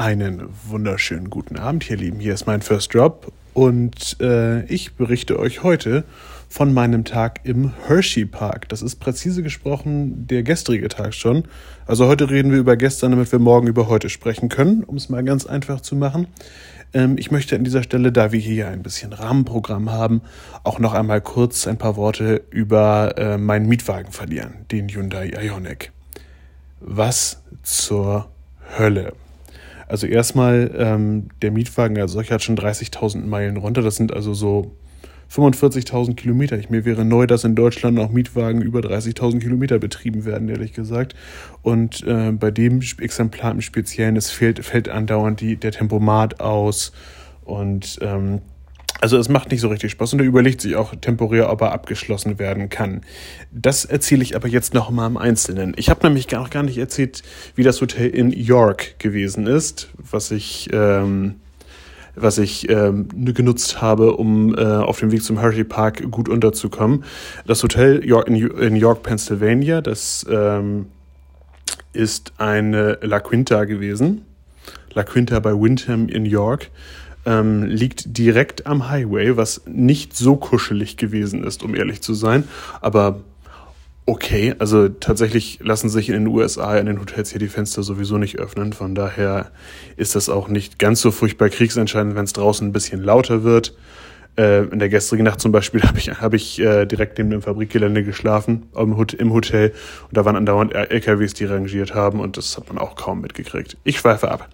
Einen wunderschönen guten Abend, ihr Lieben. Hier ist mein First Drop und äh, ich berichte euch heute von meinem Tag im Hershey Park. Das ist präzise gesprochen der gestrige Tag schon. Also heute reden wir über gestern, damit wir morgen über heute sprechen können, um es mal ganz einfach zu machen. Ähm, ich möchte an dieser Stelle, da wir hier ein bisschen Rahmenprogramm haben, auch noch einmal kurz ein paar Worte über äh, meinen Mietwagen verlieren, den Hyundai Ioniq. Was zur Hölle? Also erstmal, ähm, der Mietwagen als solcher hat schon 30.000 Meilen runter. Das sind also so 45.000 Kilometer. Ich, mir wäre neu, dass in Deutschland auch Mietwagen über 30.000 Kilometer betrieben werden, ehrlich gesagt. Und äh, bei dem Exemplar im Speziellen, es fällt, fällt andauernd die, der Tempomat aus. Und ähm, also es macht nicht so richtig Spaß und er überlegt sich auch temporär, ob er abgeschlossen werden kann. Das erzähle ich aber jetzt noch mal im Einzelnen. Ich habe nämlich gar, gar nicht erzählt, wie das Hotel in York gewesen ist, was ich, ähm, was ich ähm, genutzt habe, um äh, auf dem Weg zum Hershey Park gut unterzukommen. Das Hotel York in, in York, Pennsylvania, das ähm, ist eine La Quinta gewesen. La Quinta bei Windham in York ähm, liegt direkt am Highway, was nicht so kuschelig gewesen ist, um ehrlich zu sein. Aber okay, also tatsächlich lassen sich in den USA in den Hotels hier die Fenster sowieso nicht öffnen. Von daher ist das auch nicht ganz so furchtbar kriegsentscheidend, wenn es draußen ein bisschen lauter wird. Äh, in der gestrigen Nacht zum Beispiel habe ich, hab ich äh, direkt neben dem Fabrikgelände geschlafen, im, im Hotel. Und da waren andauernd LKWs, die rangiert haben und das hat man auch kaum mitgekriegt. Ich schweife ab.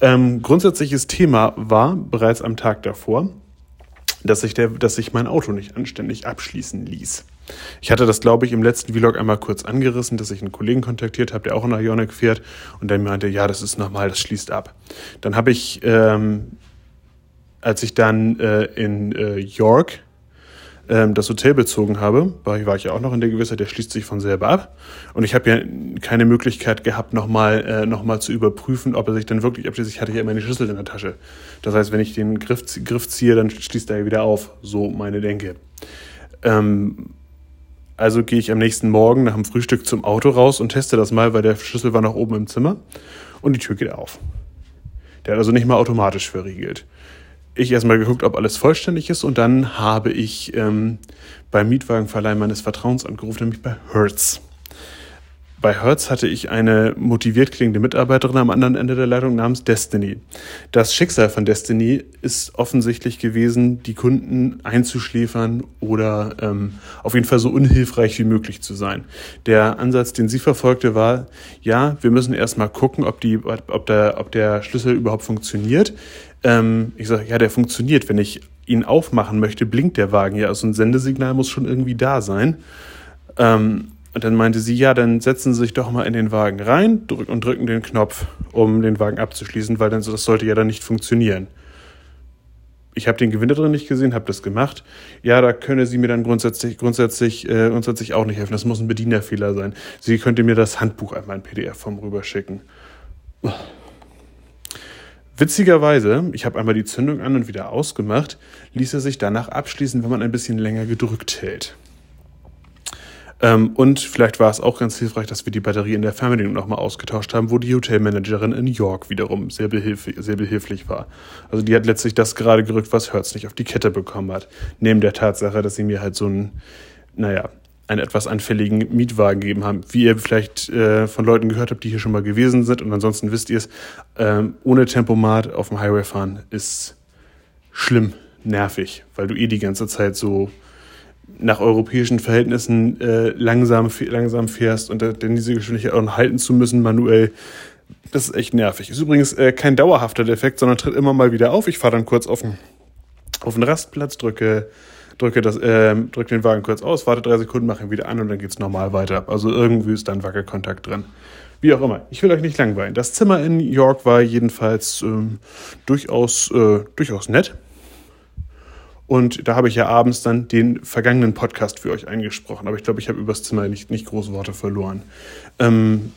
Ähm, grundsätzliches Thema war bereits am Tag davor, dass sich, der, dass sich mein Auto nicht anständig abschließen ließ. Ich hatte das, glaube ich, im letzten Vlog einmal kurz angerissen, dass ich einen Kollegen kontaktiert habe, der auch in Ionic fährt und der meinte, ja, das ist normal, das schließt ab. Dann habe ich, ähm, als ich dann äh, in äh, York ähm, das Hotel bezogen habe, war, war ich ja auch noch in der Gewissheit, der schließt sich von selber ab. Und ich habe ja keine Möglichkeit gehabt, nochmal äh, noch zu überprüfen, ob er sich dann wirklich abschließt. Ich hatte ja immer eine Schlüssel in der Tasche. Das heißt, wenn ich den Griff, Griff ziehe, dann schließt er ja wieder auf. So meine Denke. Ähm, also gehe ich am nächsten Morgen nach dem Frühstück zum Auto raus und teste das mal, weil der Schlüssel war noch oben im Zimmer und die Tür geht auf. Der hat also nicht mal automatisch verriegelt ich erstmal geguckt, ob alles vollständig ist und dann habe ich ähm, beim Mietwagenverleih meines Vertrauens angerufen, nämlich bei Hertz. Bei Hertz hatte ich eine motiviert klingende Mitarbeiterin am anderen Ende der Leitung namens Destiny. Das Schicksal von Destiny ist offensichtlich gewesen, die Kunden einzuschläfern oder ähm, auf jeden Fall so unhilfreich wie möglich zu sein. Der Ansatz, den sie verfolgte, war, ja, wir müssen erstmal gucken, ob, die, ob, der, ob der Schlüssel überhaupt funktioniert. Ähm, ich sage, ja, der funktioniert. Wenn ich ihn aufmachen möchte, blinkt der Wagen ja. Also ein Sendesignal muss schon irgendwie da sein. Ähm, und dann meinte sie, ja, dann setzen Sie sich doch mal in den Wagen rein drück, und drücken den Knopf, um den Wagen abzuschließen, weil dann das sollte ja dann nicht funktionieren. Ich habe den Gewinner drin nicht gesehen, habe das gemacht. Ja, da könne sie mir dann grundsätzlich, grundsätzlich, äh, grundsätzlich auch nicht helfen. Das muss ein Bedienerfehler sein. Sie könnte mir das Handbuch einmal in PDF-Form rüberschicken. Witzigerweise, ich habe einmal die Zündung an und wieder ausgemacht, ließ er sich danach abschließen, wenn man ein bisschen länger gedrückt hält. Ähm, und vielleicht war es auch ganz hilfreich, dass wir die Batterie in der Fernbedienung nochmal ausgetauscht haben, wo die Hotelmanagerin in York wiederum sehr, behilf sehr behilflich war. Also die hat letztlich das gerade gerückt, was Hertz nicht auf die Kette bekommen hat. Neben der Tatsache, dass sie mir halt so ein, naja, einen etwas anfälligen Mietwagen gegeben haben. Wie ihr vielleicht äh, von Leuten gehört habt, die hier schon mal gewesen sind und ansonsten wisst ihr es, ähm, ohne Tempomat auf dem Highway fahren ist schlimm, nervig, weil du eh die ganze Zeit so nach europäischen Verhältnissen äh, langsam, langsam fährst und dann diese Geschwindigkeit auch halten zu müssen manuell, das ist echt nervig. Ist übrigens äh, kein dauerhafter Defekt, sondern tritt immer mal wieder auf. Ich fahre dann kurz auf den, auf den Rastplatz, drücke drücke, das, äh, drücke den Wagen kurz aus, warte drei Sekunden, mache ihn wieder an und dann geht es normal weiter. Also irgendwie ist da ein Wackelkontakt drin. Wie auch immer. Ich will euch nicht langweilen. Das Zimmer in York war jedenfalls ähm, durchaus, äh, durchaus nett. Und da habe ich ja abends dann den vergangenen Podcast für euch eingesprochen. Aber ich glaube, ich habe übers Zimmer nicht, nicht große Worte verloren. Ähm,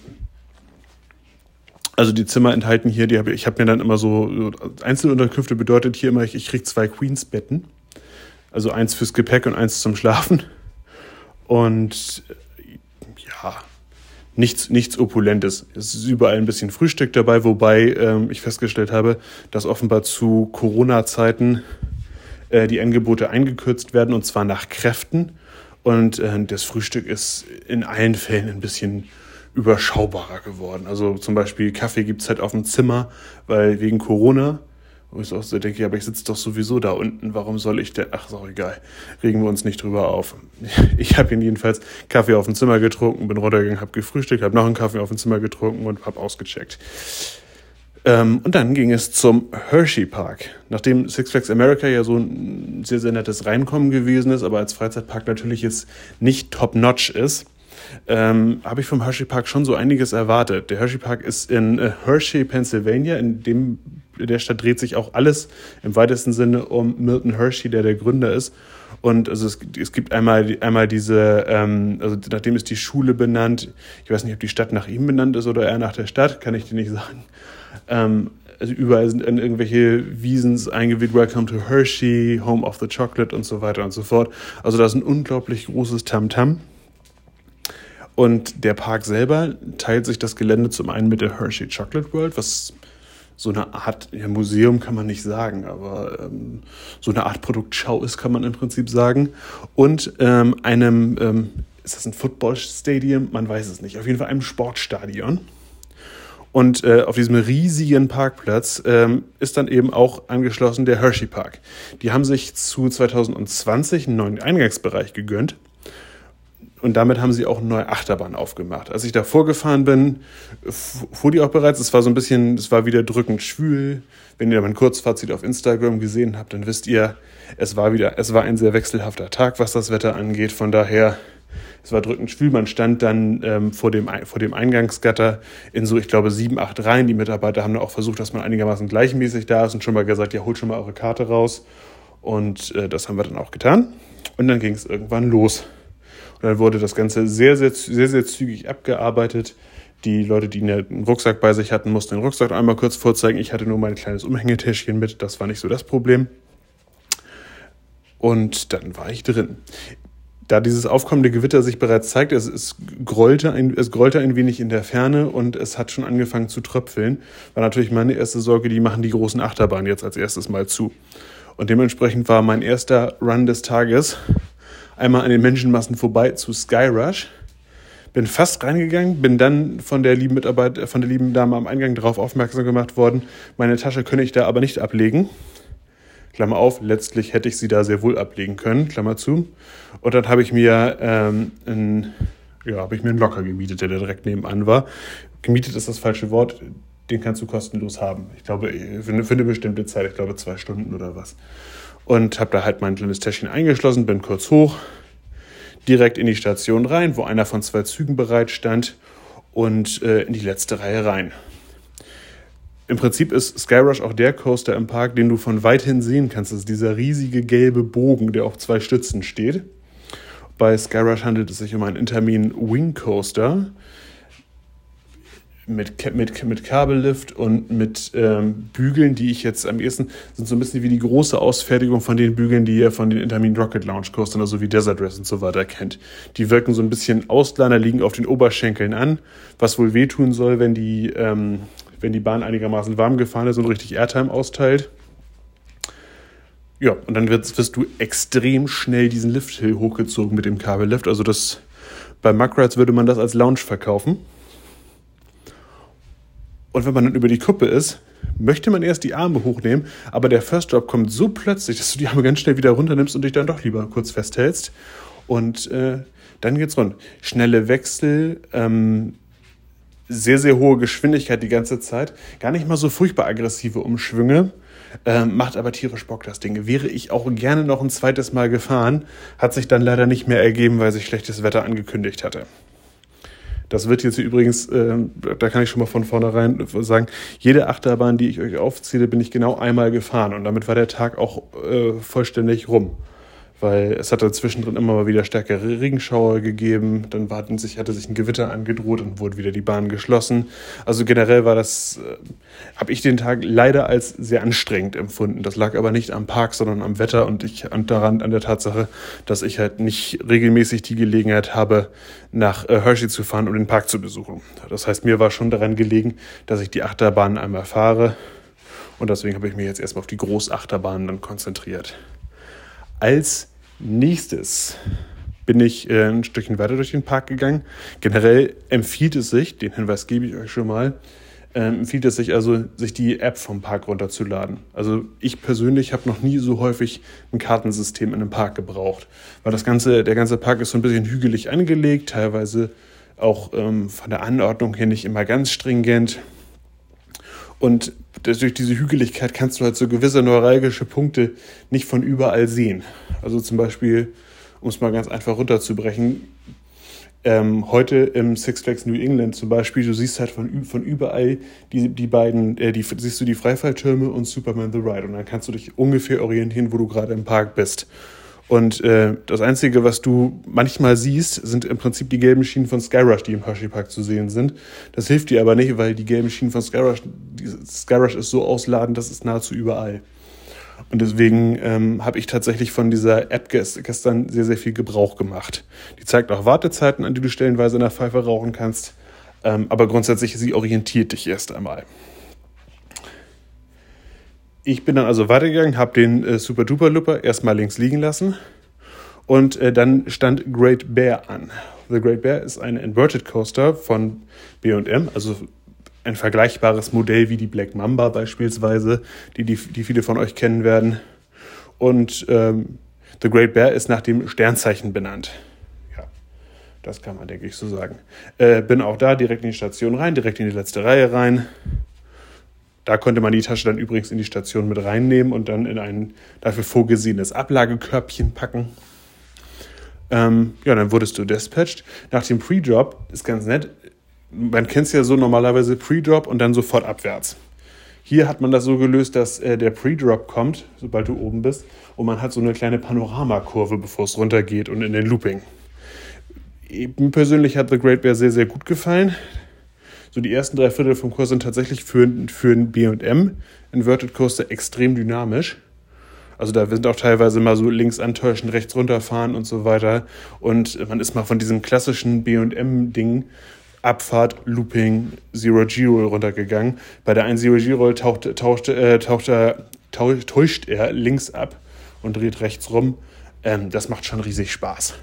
also die Zimmer enthalten hier, die habe ich habe mir dann immer so, Einzelunterkünfte bedeutet hier immer, ich, ich kriege zwei Queens-Betten. Also eins fürs Gepäck und eins zum Schlafen. Und ja, nichts, nichts Opulentes. Es ist überall ein bisschen Frühstück dabei, wobei ähm, ich festgestellt habe, dass offenbar zu Corona-Zeiten äh, die Angebote eingekürzt werden und zwar nach Kräften. Und äh, das Frühstück ist in allen Fällen ein bisschen überschaubarer geworden. Also zum Beispiel Kaffee gibt's halt auf dem Zimmer, weil wegen Corona wo ich auch so denke, aber ich sitze doch sowieso da unten, warum soll ich denn? Ach, ist auch egal. Regen wir uns nicht drüber auf. Ich habe jedenfalls Kaffee auf dem Zimmer getrunken, bin runtergegangen, habe gefrühstückt, habe noch einen Kaffee auf dem Zimmer getrunken und habe ausgecheckt. Ähm, und dann ging es zum Hershey Park. Nachdem Six Flags America ja so ein sehr, sehr nettes Reinkommen gewesen ist, aber als Freizeitpark natürlich jetzt nicht top-notch ist, ähm, habe ich vom Hershey Park schon so einiges erwartet. Der Hershey Park ist in äh, Hershey, Pennsylvania, in dem in der Stadt dreht sich auch alles im weitesten Sinne um Milton Hershey, der der Gründer ist. Und also es, es gibt einmal, einmal diese, ähm, also nachdem ist die Schule benannt. Ich weiß nicht, ob die Stadt nach ihm benannt ist oder er nach der Stadt, kann ich dir nicht sagen. Ähm, also überall sind irgendwelche Wiesens eingeweht, Welcome to Hershey, Home of the Chocolate und so weiter und so fort. Also da ist ein unglaublich großes Tamtam. -Tam. Und der Park selber teilt sich das Gelände zum einen mit der Hershey Chocolate World, was so eine Art, ja, Museum kann man nicht sagen, aber ähm, so eine Art Produktschau ist, kann man im Prinzip sagen. Und ähm, einem, ähm, ist das ein Footballstadium? Man weiß es nicht. Auf jeden Fall einem Sportstadion. Und äh, auf diesem riesigen Parkplatz ähm, ist dann eben auch angeschlossen der Hershey Park. Die haben sich zu 2020 einen neuen Eingangsbereich gegönnt und damit haben sie auch eine neue Achterbahn aufgemacht. Als ich da vorgefahren bin, fuhr die auch bereits. Es war so ein bisschen, es war wieder drückend schwül. Wenn ihr mein Kurzfazit auf Instagram gesehen habt, dann wisst ihr, es war wieder, es war ein sehr wechselhafter Tag, was das Wetter angeht. Von daher, es war drückend schwül. Man stand dann ähm, vor, dem, vor dem Eingangsgatter in so, ich glaube, sieben, acht Reihen. Die Mitarbeiter haben dann auch versucht, dass man einigermaßen gleichmäßig da ist und schon mal gesagt, ja, holt schon mal eure Karte raus. Und äh, das haben wir dann auch getan. Und dann ging es irgendwann los. Und dann wurde das Ganze sehr, sehr, sehr, sehr zügig abgearbeitet. Die Leute, die einen Rucksack bei sich hatten, mussten den Rucksack einmal kurz vorzeigen. Ich hatte nur mein kleines Umhängetäschchen mit. Das war nicht so das Problem. Und dann war ich drin. Da dieses aufkommende Gewitter sich bereits zeigt, es, es, grollte ein, es grollte ein wenig in der Ferne und es hat schon angefangen zu tröpfeln, war natürlich meine erste Sorge, die machen die großen Achterbahnen jetzt als erstes mal zu. Und dementsprechend war mein erster Run des Tages einmal an den Menschenmassen vorbei zu Skyrush. Bin fast reingegangen, bin dann von der lieben Mitarbeit, von der lieben Dame am Eingang darauf aufmerksam gemacht worden. Meine Tasche könne ich da aber nicht ablegen. Klammer auf, letztlich hätte ich sie da sehr wohl ablegen können, Klammer zu. Und dann habe ich mir ähm, ein, ja, habe ich mir einen Locker gemietet, der direkt nebenan war. Gemietet ist das falsche Wort, den kannst du kostenlos haben. Ich glaube, für eine, für eine bestimmte Zeit, ich glaube zwei Stunden oder was und habe da halt mein kleines Täschchen eingeschlossen, bin kurz hoch, direkt in die Station rein, wo einer von zwei Zügen bereit stand und äh, in die letzte Reihe rein. Im Prinzip ist Skyrush auch der Coaster im Park, den du von weithin sehen kannst. Das ist dieser riesige gelbe Bogen, der auf zwei Stützen steht. Bei Skyrush handelt es sich um einen Intermin Wing Coaster mit, mit, mit Kabellift und mit ähm, Bügeln, die ich jetzt am ehesten sind so ein bisschen wie die große Ausfertigung von den Bügeln, die ihr von den Intermin Rocket Launch Coastern, also wie Desert Race und so weiter kennt. Die wirken so ein bisschen Ausladner, liegen auf den Oberschenkeln an, was wohl wehtun soll, wenn die, ähm, wenn die Bahn einigermaßen warm gefahren ist und richtig Airtime austeilt. Ja, und dann wirst, wirst du extrem schnell diesen Lifthill hochgezogen mit dem Kabellift. Also das bei Muckrides würde man das als Lounge verkaufen. Und wenn man dann über die Kuppe ist, möchte man erst die Arme hochnehmen, aber der First Drop kommt so plötzlich, dass du die Arme ganz schnell wieder runternimmst und dich dann doch lieber kurz festhältst. Und äh, dann geht's rund. Schnelle Wechsel, ähm, sehr, sehr hohe Geschwindigkeit die ganze Zeit. Gar nicht mal so furchtbar aggressive Umschwünge. Ähm, macht aber tierisch Bock, das Ding. Wäre ich auch gerne noch ein zweites Mal gefahren, hat sich dann leider nicht mehr ergeben, weil sich schlechtes Wetter angekündigt hatte. Das wird jetzt übrigens, äh, da kann ich schon mal von vornherein sagen, jede Achterbahn, die ich euch aufzähle, bin ich genau einmal gefahren und damit war der Tag auch äh, vollständig rum. Weil es hatte zwischendrin immer mal wieder stärkere Regenschauer gegeben. Dann warten sich, hatte sich ein Gewitter angedroht und wurde wieder die Bahn geschlossen. Also generell war das, äh, habe ich den Tag leider als sehr anstrengend empfunden. Das lag aber nicht am Park, sondern am Wetter und ich und daran an der Tatsache, dass ich halt nicht regelmäßig die Gelegenheit habe, nach äh, Hershey zu fahren, um den Park zu besuchen. Das heißt, mir war schon daran gelegen, dass ich die Achterbahn einmal fahre. Und deswegen habe ich mich jetzt erstmal auf die Großachterbahnen dann konzentriert. Als nächstes bin ich äh, ein Stückchen weiter durch den Park gegangen. Generell empfiehlt es sich, den Hinweis gebe ich euch schon mal, äh, empfiehlt es sich also, sich die App vom Park runterzuladen. Also ich persönlich habe noch nie so häufig ein Kartensystem in einem Park gebraucht, weil das ganze, der ganze Park ist so ein bisschen hügelig angelegt, teilweise auch ähm, von der Anordnung her nicht immer ganz stringent. Und durch diese Hügeligkeit kannst du halt so gewisse neuralgische Punkte nicht von überall sehen. Also zum Beispiel, um es mal ganz einfach runterzubrechen, ähm, heute im Six Flags New England zum Beispiel, du siehst halt von, von überall die, die beiden, äh, die, siehst du die Freifalltürme und Superman the Ride und dann kannst du dich ungefähr orientieren, wo du gerade im Park bist. Und äh, das Einzige, was du manchmal siehst, sind im Prinzip die gelben Schienen von Skyrush, die im Hershey Park zu sehen sind. Das hilft dir aber nicht, weil die gelben Schienen von Skyrush, Skyrush ist so ausladend, das ist nahezu überall. Und deswegen ähm, habe ich tatsächlich von dieser App gestern sehr, sehr viel Gebrauch gemacht. Die zeigt auch Wartezeiten an, die du stellenweise in der Pfeife rauchen kannst. Ähm, aber grundsätzlich, sie orientiert dich erst einmal. Ich bin dann also weitergegangen, habe den äh, Super Duper Looper erstmal links liegen lassen und äh, dann stand Great Bear an. The Great Bear ist ein Inverted Coaster von B&M, also ein vergleichbares Modell wie die Black Mamba beispielsweise, die, die, die viele von euch kennen werden. Und ähm, The Great Bear ist nach dem Sternzeichen benannt. Ja, das kann man, denke ich, so sagen. Äh, bin auch da direkt in die Station rein, direkt in die letzte Reihe rein. Da konnte man die Tasche dann übrigens in die Station mit reinnehmen und dann in ein dafür vorgesehenes Ablagekörbchen packen. Ähm, ja, dann wurdest du dispatched. Nach dem Pre-Drop ist ganz nett. Man kennt es ja so normalerweise Pre-Drop und dann sofort abwärts. Hier hat man das so gelöst, dass äh, der Pre-Drop kommt, sobald du oben bist, und man hat so eine kleine Panoramakurve, bevor es runtergeht und in den Looping. Mir persönlich hat The Great Bear sehr, sehr gut gefallen. So die ersten drei Viertel vom Kurs sind tatsächlich für, für ein B&M Inverted Coaster extrem dynamisch. Also da sind auch teilweise mal so links antäuschen, rechts runterfahren und so weiter. Und man ist mal von diesem klassischen B&M-Ding Abfahrt, Looping, Zero-G-Roll runtergegangen. Bei der einen Zero-G-Roll taucht, taucht, äh, taucht er, täuscht er links ab und dreht rechts rum. Ähm, das macht schon riesig Spaß.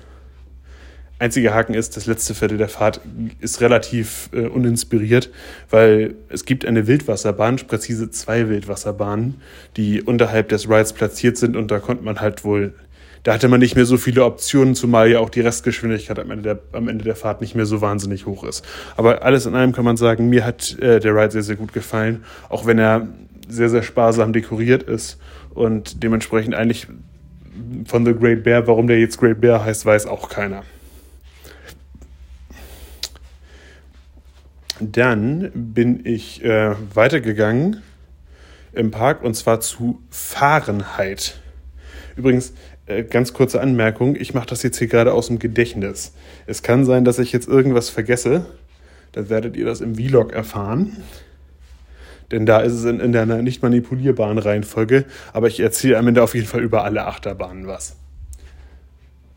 Einziger Haken ist, das letzte Viertel der Fahrt ist relativ äh, uninspiriert, weil es gibt eine Wildwasserbahn, präzise zwei Wildwasserbahnen, die unterhalb des Rides platziert sind und da konnte man halt wohl, da hatte man nicht mehr so viele Optionen, zumal ja auch die Restgeschwindigkeit am Ende der, am Ende der Fahrt nicht mehr so wahnsinnig hoch ist. Aber alles in allem kann man sagen, mir hat äh, der Ride sehr, sehr gut gefallen, auch wenn er sehr, sehr sparsam dekoriert ist und dementsprechend eigentlich von The Great Bear, warum der jetzt Great Bear heißt, weiß auch keiner. Dann bin ich äh, weitergegangen im Park und zwar zu Fahrenheit. Übrigens, äh, ganz kurze Anmerkung, ich mache das jetzt hier gerade aus dem Gedächtnis. Es kann sein, dass ich jetzt irgendwas vergesse. Da werdet ihr das im Vlog erfahren. Denn da ist es in, in der nicht manipulierbaren Reihenfolge. Aber ich erzähle am Ende auf jeden Fall über alle Achterbahnen was.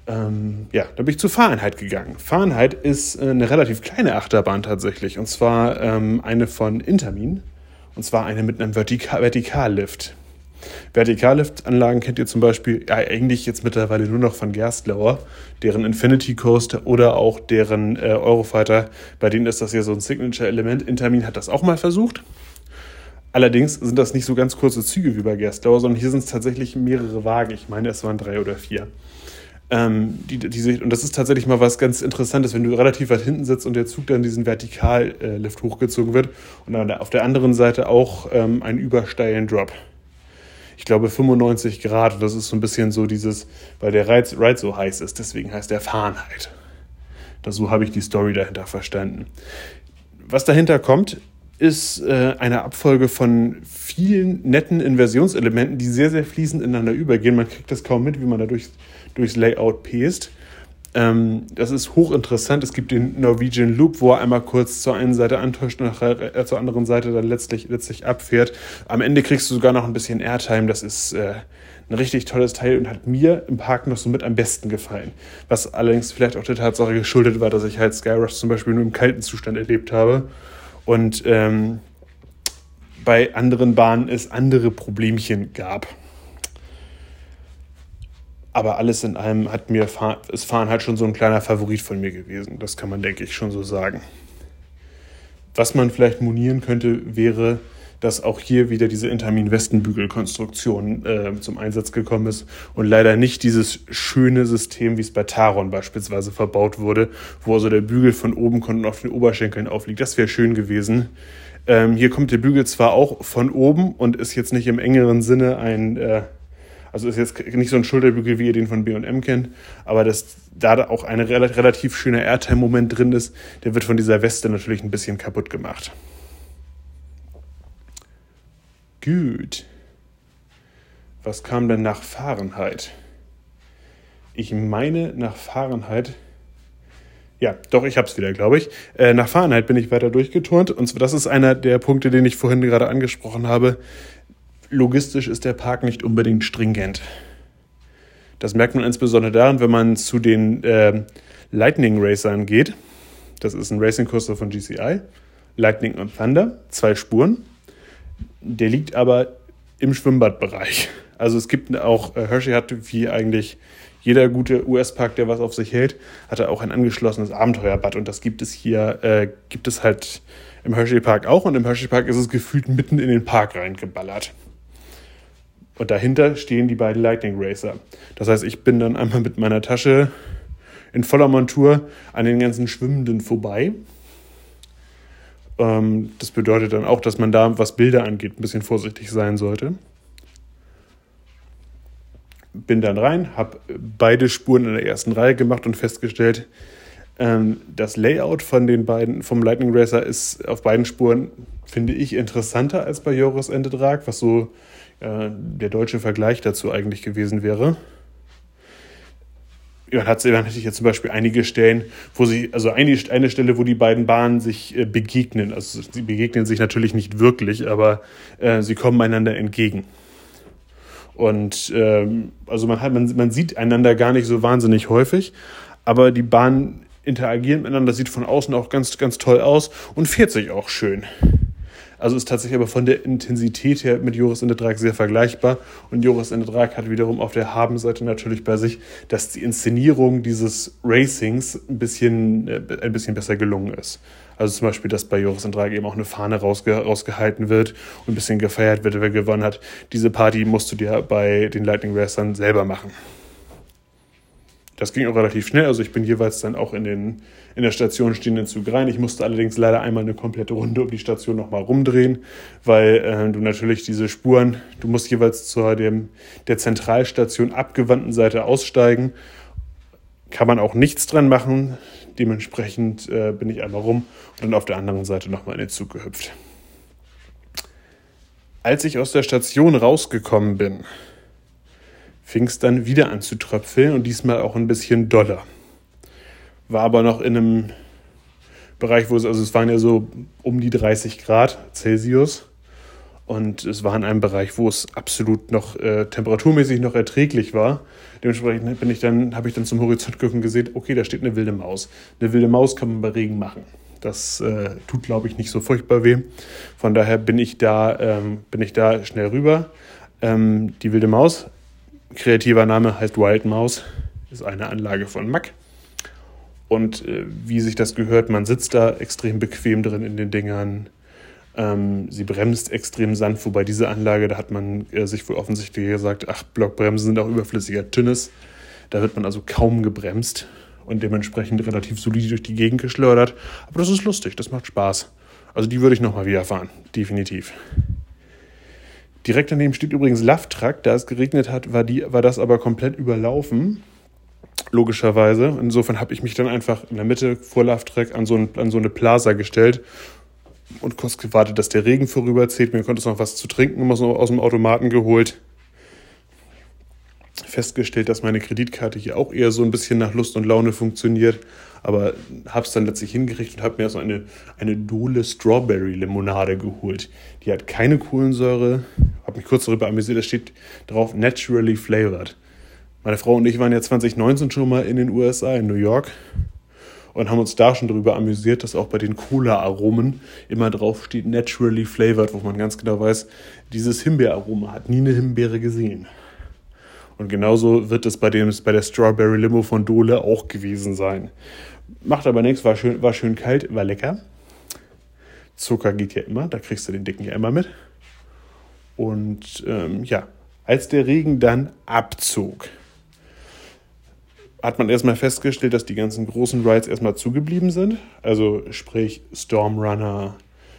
Ähm, ja, da bin ich zu Fahrenheit gegangen. Fahrenheit ist äh, eine relativ kleine Achterbahn tatsächlich. Und zwar ähm, eine von Intermin. Und zwar eine mit einem Vertika Vertikallift. Vertikalliftanlagen kennt ihr zum Beispiel ja, eigentlich jetzt mittlerweile nur noch von Gerstlauer, deren Infinity Coaster oder auch deren äh, Eurofighter. Bei denen ist das ja so ein Signature-Element. Intermin hat das auch mal versucht. Allerdings sind das nicht so ganz kurze Züge wie bei Gerstlauer, sondern hier sind es tatsächlich mehrere Wagen. Ich meine, es waren drei oder vier. Ähm, die, die, und das ist tatsächlich mal was ganz Interessantes, wenn du relativ weit hinten sitzt und der Zug dann diesen Vertikallift hochgezogen wird und dann auf der anderen Seite auch ähm, einen übersteilen Drop. Ich glaube 95 Grad und das ist so ein bisschen so dieses, weil der Ride, Ride so heiß ist, deswegen heißt der Fahrenheit. Das, so habe ich die Story dahinter verstanden. Was dahinter kommt, ist äh, eine Abfolge von vielen netten Inversionselementen, die sehr, sehr fließend ineinander übergehen. Man kriegt das kaum mit, wie man da durch, durchs Layout pest. Ähm, das ist hochinteressant. Es gibt den Norwegian Loop, wo er einmal kurz zur einen Seite antäuscht und nachher äh, zur anderen Seite dann letztlich, letztlich abfährt. Am Ende kriegst du sogar noch ein bisschen Airtime. Das ist äh, ein richtig tolles Teil und hat mir im Park noch so mit am besten gefallen. Was allerdings vielleicht auch der Tatsache geschuldet war, dass ich halt Skyrush zum Beispiel nur im kalten Zustand erlebt habe. Und ähm, bei anderen Bahnen es andere Problemchen gab. Aber alles in allem hat mir ist Fahren halt schon so ein kleiner Favorit von mir gewesen. Das kann man, denke ich, schon so sagen. Was man vielleicht monieren könnte, wäre, dass auch hier wieder diese Intermin-Westenbügelkonstruktion äh, zum Einsatz gekommen ist und leider nicht dieses schöne System, wie es bei Taron beispielsweise verbaut wurde, wo also der Bügel von oben und auf den Oberschenkeln aufliegt. Das wäre schön gewesen. Ähm, hier kommt der Bügel zwar auch von oben und ist jetzt nicht im engeren Sinne ein, äh, also ist jetzt nicht so ein Schulterbügel, wie ihr den von B&M kennt, aber dass da auch ein relativ schöner Airtime-Moment drin ist, der wird von dieser Weste natürlich ein bisschen kaputt gemacht. Gut. Was kam denn nach Fahrenheit? Ich meine, nach Fahrenheit ja, doch, ich habe es wieder, glaube ich. Äh, nach Fahrenheit bin ich weiter durchgeturnt. Und das ist einer der Punkte, den ich vorhin gerade angesprochen habe. Logistisch ist der Park nicht unbedingt stringent. Das merkt man insbesondere daran, wenn man zu den äh, Lightning Racern geht. Das ist ein Racing-Coaster von GCI. Lightning und Thunder, zwei Spuren. Der liegt aber im Schwimmbadbereich. Also es gibt auch, äh, Hershey hat wie eigentlich jeder gute US-Park, der was auf sich hält, hat auch ein angeschlossenes Abenteuerbad und das gibt es hier, äh, gibt es halt im Hershey Park auch und im Hershey Park ist es gefühlt mitten in den Park reingeballert. Und dahinter stehen die beiden Lightning Racer. Das heißt, ich bin dann einmal mit meiner Tasche in voller Montur an den ganzen Schwimmenden vorbei. Ähm, das bedeutet dann auch, dass man da, was Bilder angeht, ein bisschen vorsichtig sein sollte bin dann rein, habe beide Spuren in der ersten Reihe gemacht und festgestellt, ähm, das Layout von den beiden, vom Lightning Racer ist auf beiden Spuren, finde ich, interessanter als bei Joris Ende Drag, was so äh, der deutsche Vergleich dazu eigentlich gewesen wäre. Ja, hat, dann hätte ich jetzt zum Beispiel einige Stellen, wo sie, also eine, eine Stelle, wo die beiden Bahnen sich äh, begegnen. Also sie begegnen sich natürlich nicht wirklich, aber äh, sie kommen einander entgegen. Und ähm, also man, hat, man, man sieht einander gar nicht so wahnsinnig häufig, aber die Bahnen interagieren miteinander, das sieht von außen auch ganz, ganz toll aus und fährt sich auch schön. Also ist tatsächlich aber von der Intensität her mit Joris in der Drag sehr vergleichbar. Und Joris in der Drag hat wiederum auf der Habenseite natürlich bei sich, dass die Inszenierung dieses Racings ein bisschen, äh, ein bisschen besser gelungen ist. Also zum Beispiel, dass bei Joris in Drag eben auch eine Fahne rausge rausgehalten wird und ein bisschen gefeiert wird, wer gewonnen hat. Diese Party musst du dir bei den Lightning Racern selber machen. Das ging auch relativ schnell. Also ich bin jeweils dann auch in, den, in der Station stehenden Zug rein. Ich musste allerdings leider einmal eine komplette Runde um die Station nochmal rumdrehen, weil äh, du natürlich diese Spuren, du musst jeweils zur dem, der Zentralstation abgewandten Seite aussteigen. Kann man auch nichts dran machen. Dementsprechend äh, bin ich einmal rum und dann auf der anderen Seite nochmal in den Zug gehüpft. Als ich aus der Station rausgekommen bin, fing es dann wieder an zu tröpfeln und diesmal auch ein bisschen doller. War aber noch in einem Bereich, wo es, also es waren ja so um die 30 Grad Celsius und es war in einem Bereich, wo es absolut noch äh, temperaturmäßig noch erträglich war. Dementsprechend bin ich dann, habe ich dann zum Horizont geguckt und gesehen, okay, da steht eine wilde Maus. Eine wilde Maus kann man bei Regen machen. Das äh, tut, glaube ich, nicht so furchtbar weh. Von daher bin ich da, ähm, bin ich da schnell rüber. Ähm, die wilde Maus kreativer Name heißt Wild Mouse, ist eine Anlage von Mack. Und äh, wie sich das gehört, man sitzt da extrem bequem drin in den Dingern. Ähm, sie bremst extrem sanft, wobei diese Anlage, da hat man äh, sich wohl offensichtlich gesagt, ach, Blockbremsen sind auch überflüssiger Tünnes. Da wird man also kaum gebremst und dementsprechend relativ solide durch die Gegend geschleudert. Aber das ist lustig, das macht Spaß. Also die würde ich nochmal wieder fahren, definitiv. Direkt daneben steht übrigens Truck. Da es geregnet hat, war, die, war das aber komplett überlaufen. Logischerweise. Insofern habe ich mich dann einfach in der Mitte vor Love Truck an so, ein, an so eine Plaza gestellt und kurz gewartet, dass der Regen vorüberzieht. Mir konnte es noch was zu trinken aus, aus dem Automaten geholt. festgestellt, dass meine Kreditkarte hier auch eher so ein bisschen nach Lust und Laune funktioniert. Aber habe es dann letztlich hingerichtet und habe mir so eine, eine Dole Strawberry Limonade geholt. Die hat keine Kohlensäure. Habe mich kurz darüber amüsiert. Da steht drauf naturally flavored. Meine Frau und ich waren ja 2019 schon mal in den USA, in New York. Und haben uns da schon darüber amüsiert, dass auch bei den Cola-Aromen immer drauf steht naturally flavored, wo man ganz genau weiß, dieses Himbeeraroma hat nie eine Himbeere gesehen. Und genauso wird es bei, dem, bei der Strawberry Limo von Dole auch gewesen sein. Macht aber nichts, war schön, war schön kalt, war lecker. Zucker geht ja immer, da kriegst du den Dicken ja immer mit. Und ähm, ja, als der Regen dann abzog, hat man erstmal festgestellt, dass die ganzen großen Rides erstmal zugeblieben sind. Also sprich Stormrunner,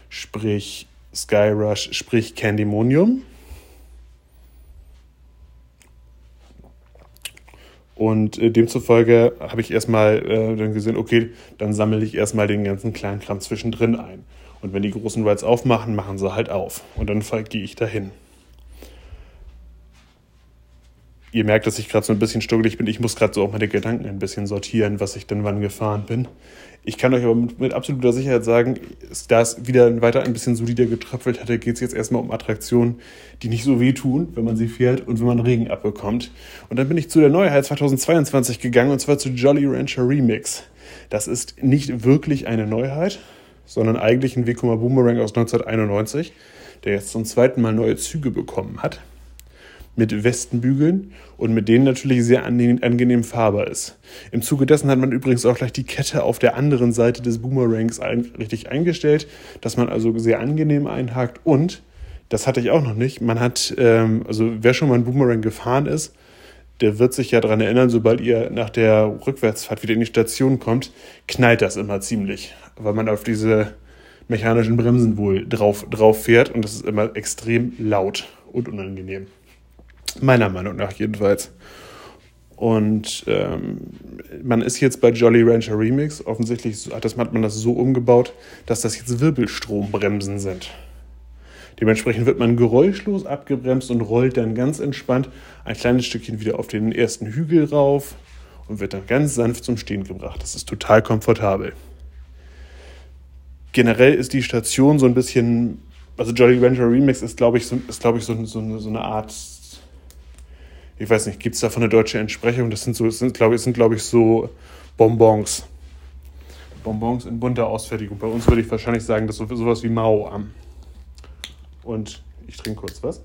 sprich Skyrush, sprich Candymonium. Und äh, demzufolge habe ich erstmal äh, dann gesehen, okay, dann sammle ich erstmal den ganzen kleinen Kram zwischendrin ein. Und wenn die großen Rides aufmachen, machen sie halt auf. Und dann gehe ich dahin. Ihr merkt, dass ich gerade so ein bisschen stuckelig bin. Ich muss gerade so auch meine Gedanken ein bisschen sortieren, was ich denn wann gefahren bin. Ich kann euch aber mit, mit absoluter Sicherheit sagen, da es wieder weiter ein bisschen solider getröpfelt hatte, geht es jetzt erstmal um Attraktionen, die nicht so wehtun, wenn man sie fährt und wenn man Regen abbekommt. Und dann bin ich zu der Neuheit 2022 gegangen und zwar zu Jolly Rancher Remix. Das ist nicht wirklich eine Neuheit, sondern eigentlich ein Vekoma Boomerang aus 1991, der jetzt zum zweiten Mal neue Züge bekommen hat mit Westenbügeln und mit denen natürlich sehr angenehm fahrbar ist. Im Zuge dessen hat man übrigens auch gleich die Kette auf der anderen Seite des Boomerangs ein, richtig eingestellt, dass man also sehr angenehm einhakt und das hatte ich auch noch nicht. Man hat, ähm, also wer schon mal einen Boomerang gefahren ist, der wird sich ja daran erinnern, sobald ihr nach der Rückwärtsfahrt wieder in die Station kommt, knallt das immer ziemlich, weil man auf diese mechanischen Bremsen wohl drauf, drauf fährt und das ist immer extrem laut und unangenehm. Meiner Meinung nach jedenfalls. Und ähm, man ist jetzt bei Jolly Rancher Remix. Offensichtlich hat, das, hat man das so umgebaut, dass das jetzt Wirbelstrombremsen sind. Dementsprechend wird man geräuschlos abgebremst und rollt dann ganz entspannt ein kleines Stückchen wieder auf den ersten Hügel rauf und wird dann ganz sanft zum Stehen gebracht. Das ist total komfortabel. Generell ist die Station so ein bisschen, also Jolly Rancher Remix ist, glaube ich, so, ist, glaub ich so, so, so eine Art ich weiß nicht, gibt es davon eine deutsche Entsprechung? Das sind so, sind, glaube ich, sind, glaube ich, so Bonbons. Bonbons in bunter Ausfertigung. Bei uns würde ich wahrscheinlich sagen, das ist sowas wie Mao am. Und ich trinke kurz was.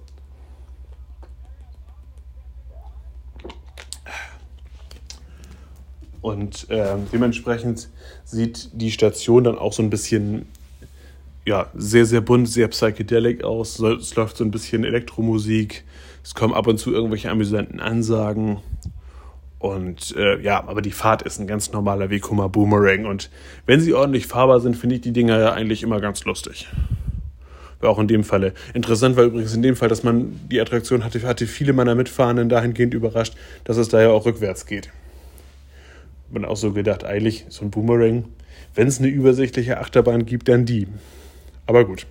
Und äh, dementsprechend sieht die Station dann auch so ein bisschen, ja, sehr, sehr bunt, sehr psychedelic aus. Es läuft so ein bisschen Elektromusik, es kommen ab und zu irgendwelche amüsanten Ansagen. Und äh, ja, aber die Fahrt ist ein ganz normaler Vekoma Boomerang. Und wenn sie ordentlich fahrbar sind, finde ich die Dinger ja eigentlich immer ganz lustig. War auch in dem Falle. Interessant war übrigens in dem Fall, dass man die Attraktion hatte, hatte viele meiner Mitfahrenden dahingehend überrascht, dass es da ja auch rückwärts geht. Man auch so gedacht, eigentlich so ein Boomerang, wenn es eine übersichtliche Achterbahn gibt, dann die. Aber gut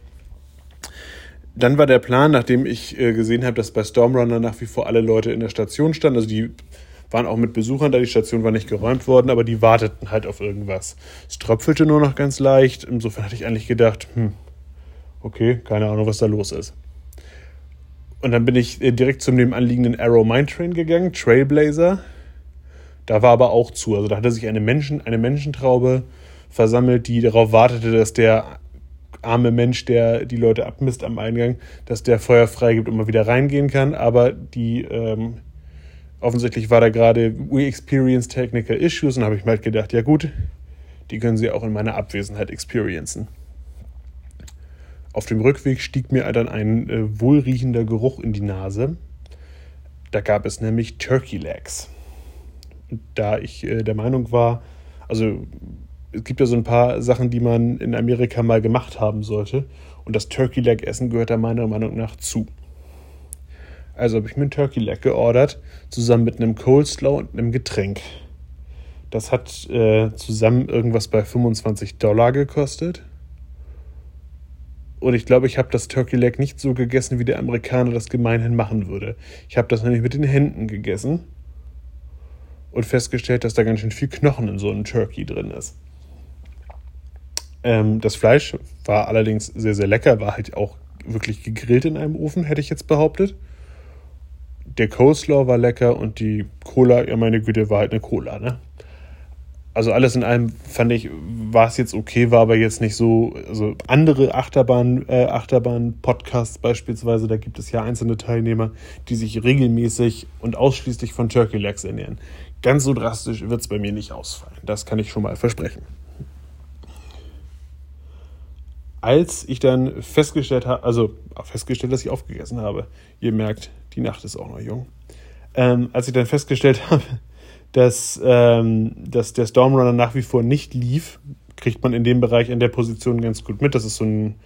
dann war der Plan, nachdem ich äh, gesehen habe, dass bei Stormrunner nach wie vor alle Leute in der Station standen, also die waren auch mit Besuchern da, die Station war nicht geräumt worden, aber die warteten halt auf irgendwas. Es tröpfelte nur noch ganz leicht, insofern hatte ich eigentlich gedacht, hm, okay, keine Ahnung, was da los ist. Und dann bin ich äh, direkt zum nebenanliegenden Arrow Mine Train gegangen, Trailblazer. Da war aber auch zu, also da hatte sich eine, Menschen, eine Menschentraube versammelt, die darauf wartete, dass der arme Mensch, der die Leute abmisst am Eingang, dass der Feuer freigibt und mal wieder reingehen kann. Aber die ähm, offensichtlich war da gerade We experience technical issues und habe ich mir halt gedacht, ja gut, die können sie auch in meiner Abwesenheit experiencen. Auf dem Rückweg stieg mir dann ein äh, wohlriechender Geruch in die Nase. Da gab es nämlich Turkey Legs. Da ich äh, der Meinung war, also es gibt ja so ein paar Sachen, die man in Amerika mal gemacht haben sollte. Und das Turkey Leg Essen gehört da meiner Meinung nach zu. Also habe ich mir ein Turkey Leg geordert, zusammen mit einem Coleslaw und einem Getränk. Das hat äh, zusammen irgendwas bei 25 Dollar gekostet. Und ich glaube, ich habe das Turkey Leg nicht so gegessen, wie der Amerikaner das gemeinhin machen würde. Ich habe das nämlich mit den Händen gegessen und festgestellt, dass da ganz schön viel Knochen in so einem Turkey drin ist. Ähm, das Fleisch war allerdings sehr, sehr lecker, war halt auch wirklich gegrillt in einem Ofen, hätte ich jetzt behauptet. Der Coleslaw war lecker und die Cola, ja meine Güte, war halt eine Cola, ne? also alles in allem fand ich, war es jetzt okay, war aber jetzt nicht so, also andere Achterbahn, äh, Achterbahn-Podcasts beispielsweise, da gibt es ja einzelne Teilnehmer, die sich regelmäßig und ausschließlich von Turkey Legs ernähren. Ganz so drastisch wird es bei mir nicht ausfallen. Das kann ich schon mal versprechen. Als ich dann festgestellt habe, also festgestellt, dass ich aufgegessen habe, ihr merkt, die Nacht ist auch noch jung. Ähm, als ich dann festgestellt habe, dass, ähm, dass der Stormrunner nach wie vor nicht lief, kriegt man in dem Bereich, in der Position ganz gut mit. Das ist so ein,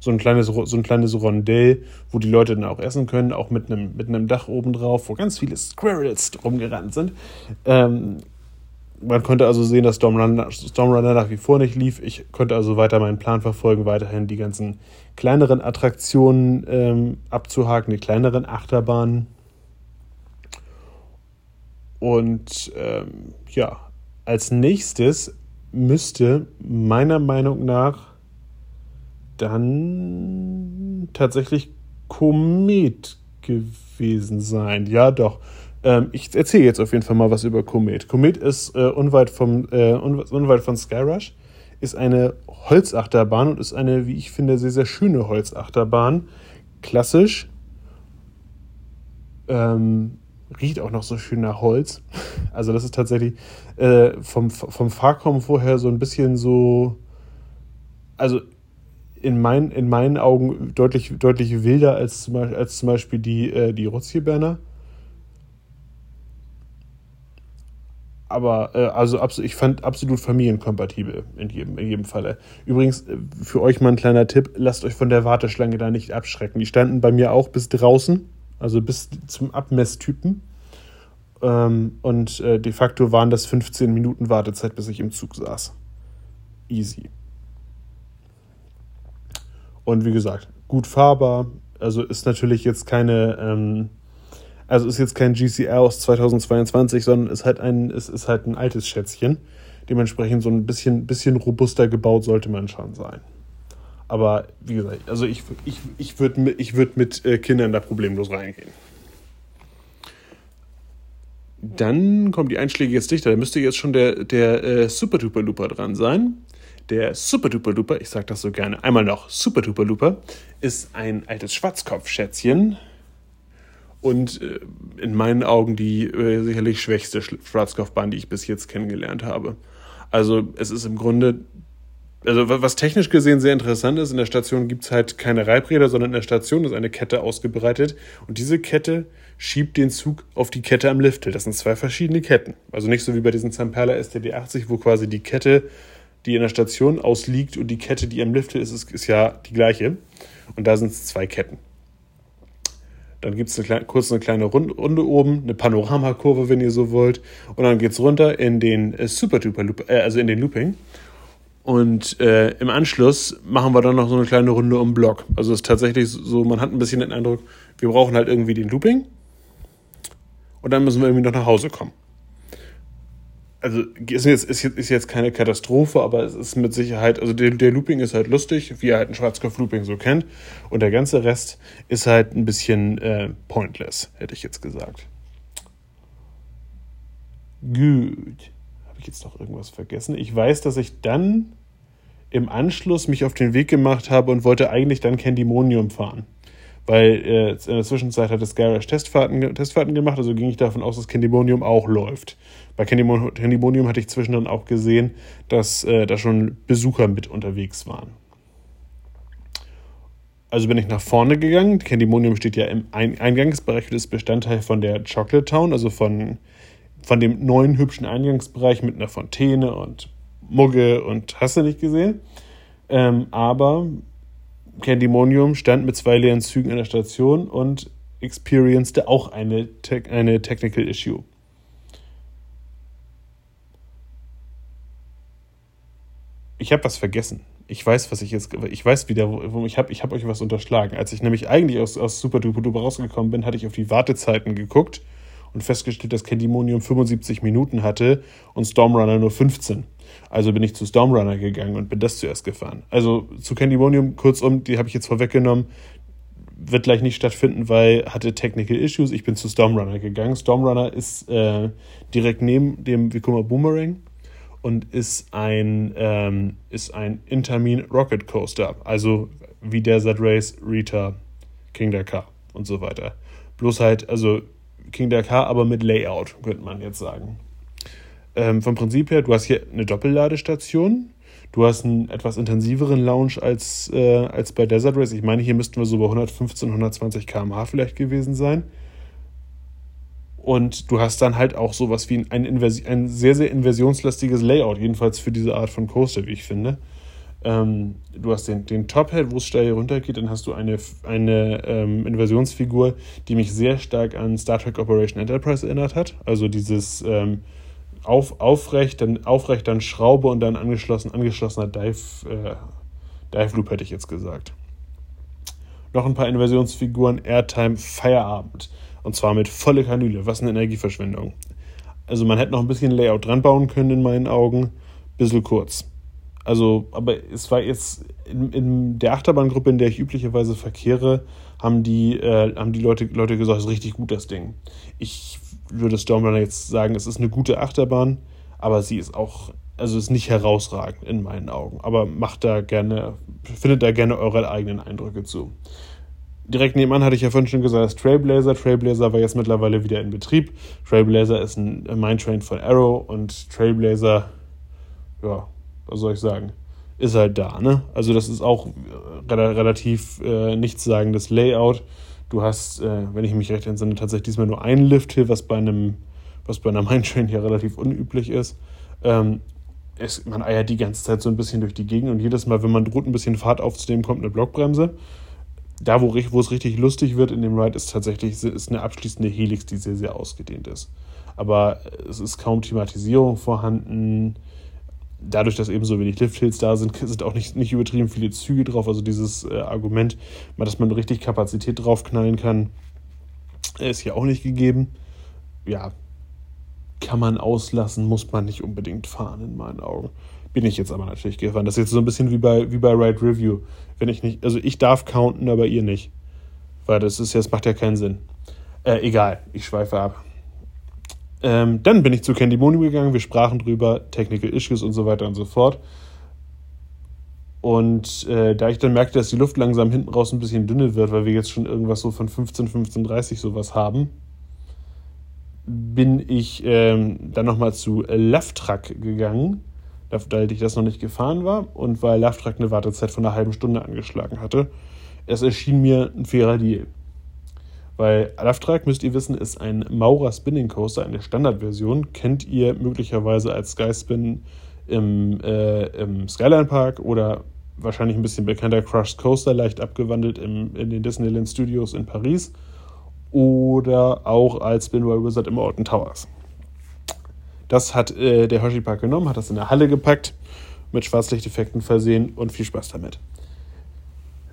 so ein kleines, so ein kleines Rondell, wo die Leute dann auch essen können, auch mit einem, mit einem Dach oben drauf, wo ganz viele Squirrels rumgerannt sind. Ähm, man konnte also sehen, dass Stormrunner, nach wie vor nicht lief. Ich konnte also weiter meinen Plan verfolgen, weiterhin die ganzen kleineren Attraktionen ähm, abzuhaken, die kleineren Achterbahnen. Und ähm, ja, als nächstes müsste meiner Meinung nach dann tatsächlich Komet gewesen sein. Ja, doch. Ähm, ich erzähle jetzt auf jeden Fall mal was über Komet. Komet ist äh, unweit, vom, äh, unweit von Skyrush, ist eine Holzachterbahn und ist eine, wie ich finde, sehr, sehr schöne Holzachterbahn. Klassisch. Ähm, riecht auch noch so schön nach Holz. Also das ist tatsächlich äh, vom, vom Fahrkommen vorher so ein bisschen so, also in, mein, in meinen Augen deutlich, deutlich wilder als zum Beispiel, als zum Beispiel die, äh, die Rutzjeberner. Aber äh, also ich fand absolut familienkompatibel in jedem, in jedem Falle. Übrigens, äh, für euch mal ein kleiner Tipp, lasst euch von der Warteschlange da nicht abschrecken. Die standen bei mir auch bis draußen also bis zum Abmesstypen. Ähm, und äh, de facto waren das 15 Minuten Wartezeit, bis ich im Zug saß. Easy. Und wie gesagt, gut fahrbar. Also ist natürlich jetzt keine, ähm, also ist jetzt kein GCR aus 2022, sondern ist halt ein, ist, ist halt ein altes Schätzchen. Dementsprechend so ein bisschen, bisschen robuster gebaut sollte man schon sein. Aber wie gesagt, also ich, ich, ich würde mit, ich würd mit äh, Kindern da problemlos reingehen. Dann kommt die Einschläge jetzt dichter. Da müsste jetzt schon der, der äh, Super Duper Looper dran sein. Der Super Duper Looper, ich sage das so gerne, einmal noch, Super Duper Looper, ist ein altes Schwarzkopfschätzchen. Und äh, in meinen Augen die äh, sicherlich schwächste Schwarzkopfbahn, die ich bis jetzt kennengelernt habe. Also es ist im Grunde also was technisch gesehen sehr interessant ist, in der Station gibt es halt keine Reibräder, sondern in der Station ist eine Kette ausgebreitet und diese Kette schiebt den Zug auf die Kette am Liftel. Das sind zwei verschiedene Ketten. Also nicht so wie bei diesem Zamperla STD80, wo quasi die Kette, die in der Station ausliegt und die Kette, die am Liftel ist, ist, ist ja die gleiche. Und da sind es zwei Ketten. Dann gibt es kurz eine kleine Runde oben, eine Panoramakurve, wenn ihr so wollt. Und dann geht es runter in den äh, Super Duper Loop, äh, also in den Looping. Und äh, im Anschluss machen wir dann noch so eine kleine Runde um Block. Also es ist tatsächlich so, man hat ein bisschen den Eindruck, wir brauchen halt irgendwie den Looping. Und dann müssen wir irgendwie noch nach Hause kommen. Also ist jetzt, ist jetzt, ist jetzt keine Katastrophe, aber es ist mit Sicherheit, also der, der Looping ist halt lustig, wie er halt ein Schwarzkopf-Looping so kennt. Und der ganze Rest ist halt ein bisschen äh, pointless, hätte ich jetzt gesagt. Gut ich jetzt noch irgendwas vergessen? Ich weiß, dass ich dann im Anschluss mich auf den Weg gemacht habe und wollte eigentlich dann Candymonium fahren. Weil äh, in der Zwischenzeit hat das Garage Testfahrten, Testfahrten gemacht, also ging ich davon aus, dass Candymonium auch läuft. Bei Candymonium hatte ich zwischendrin auch gesehen, dass äh, da schon Besucher mit unterwegs waren. Also bin ich nach vorne gegangen. Candymonium steht ja im Eingangsbereich und ist Bestandteil von der Chocolate Town, also von von dem neuen hübschen Eingangsbereich mit einer Fontäne und Mugge und hast du nicht gesehen. Ähm, aber Candymonium stand mit zwei leeren Zügen an der Station und experienced auch eine, te eine Technical Issue. Ich habe was vergessen. ich weiß, was ich jetzt, ich weiß wieder, wo, ich habe ich hab euch was unterschlagen. Als ich nämlich eigentlich aus, aus Super Duper Duper rausgekommen bin, hatte ich auf die Wartezeiten geguckt und festgestellt, dass Candymonium 75 Minuten hatte und Stormrunner nur 15. Also bin ich zu Stormrunner gegangen und bin das zuerst gefahren. Also zu Candymonium, kurzum, die habe ich jetzt vorweggenommen, wird gleich nicht stattfinden, weil hatte Technical Issues. Ich bin zu Stormrunner gegangen. Stormrunner ist äh, direkt neben dem Vekoma Boomerang und ist ein, ähm, ist ein Intermin Rocket Coaster. Also wie Desert Race, Rita, King Dakar und so weiter. Bloß halt, also King Dakar, aber mit Layout, könnte man jetzt sagen. Ähm, vom Prinzip her, du hast hier eine Doppelladestation. Du hast einen etwas intensiveren Lounge als, äh, als bei Desert Race. Ich meine, hier müssten wir so bei 115, 120 km/h vielleicht gewesen sein. Und du hast dann halt auch sowas wie ein, ein sehr, sehr inversionslastiges Layout, jedenfalls für diese Art von Coaster, wie ich finde. Ähm, du hast den, den Top-Head, wo es steil runtergeht, dann hast du eine, eine ähm, Inversionsfigur, die mich sehr stark an Star Trek Operation Enterprise erinnert hat. Also dieses ähm, auf, aufrecht, dann aufrecht, dann Schraube und dann angeschlossen, angeschlossener Dive, äh, Dive Loop, hätte ich jetzt gesagt. Noch ein paar Inversionsfiguren, Airtime, Feierabend. Und zwar mit volle Kanüle. Was eine Energieverschwendung. Also man hätte noch ein bisschen Layout dran bauen können in meinen Augen. Bisschen kurz. Also, aber es war jetzt in, in der Achterbahngruppe, in der ich üblicherweise verkehre, haben die, äh, haben die Leute, Leute gesagt, es ist richtig gut, das Ding. Ich würde Stormrunner jetzt sagen, es ist eine gute Achterbahn, aber sie ist auch, also ist nicht herausragend in meinen Augen. Aber macht da gerne, findet da gerne eure eigenen Eindrücke zu direkt nebenan hatte ich ja vorhin schon gesagt, das Trailblazer. Trailblazer war jetzt mittlerweile wieder in Betrieb. Trailblazer ist ein Mindtrain von Arrow und Trailblazer, ja, was soll ich sagen, ist halt da, ne? Also das ist auch äh, relativ äh, nichtssagendes Layout. Du hast, äh, wenn ich mich recht entsinne, tatsächlich diesmal nur einen Lift-Hill, was bei einem, was bei einer Mindtrain ja relativ unüblich ist. Ähm, es, man eiert die ganze Zeit so ein bisschen durch die Gegend und jedes Mal, wenn man droht, ein bisschen Fahrt aufzunehmen, kommt eine Blockbremse da, wo, wo es richtig lustig wird in dem Ride, ist tatsächlich ist eine abschließende Helix, die sehr, sehr ausgedehnt ist. Aber es ist kaum Thematisierung vorhanden. Dadurch, dass eben so wenig Lifthills da sind, sind auch nicht, nicht übertrieben viele Züge drauf. Also dieses äh, Argument, dass man richtig Kapazität draufknallen kann, ist ja auch nicht gegeben. Ja, kann man auslassen, muss man nicht unbedingt fahren, in meinen Augen. Bin ich jetzt aber natürlich gefahren. Das ist jetzt so ein bisschen wie bei, wie bei Ride Review. Wenn ich nicht, also ich darf counten, aber ihr nicht. Weil das ist jetzt, macht ja keinen Sinn. Äh, egal, ich schweife ab. Ähm, dann bin ich zu Candy Moon gegangen, wir sprachen drüber, Technical Issues und so weiter und so fort. Und äh, da ich dann merkte, dass die Luft langsam hinten raus ein bisschen dünne wird, weil wir jetzt schon irgendwas so von 15, 15, 30 sowas haben, bin ich ähm, dann nochmal zu Love Truck gegangen weil ich das noch nicht gefahren war und weil Love eine Wartezeit von einer halben Stunde angeschlagen hatte. Es erschien mir ein fairer Deal. Weil Love müsst ihr wissen, ist ein Maurer Spinning Coaster, eine Standardversion. Kennt ihr möglicherweise als Skyspin im, äh, im Skyline Park oder wahrscheinlich ein bisschen bekannter Crushed Coaster, leicht abgewandelt im, in den Disneyland Studios in Paris. Oder auch als Spinwell Wizard im Alton Towers. Das hat äh, der Hershey Park genommen, hat das in der Halle gepackt, mit Schwarzlichteffekten versehen und viel Spaß damit.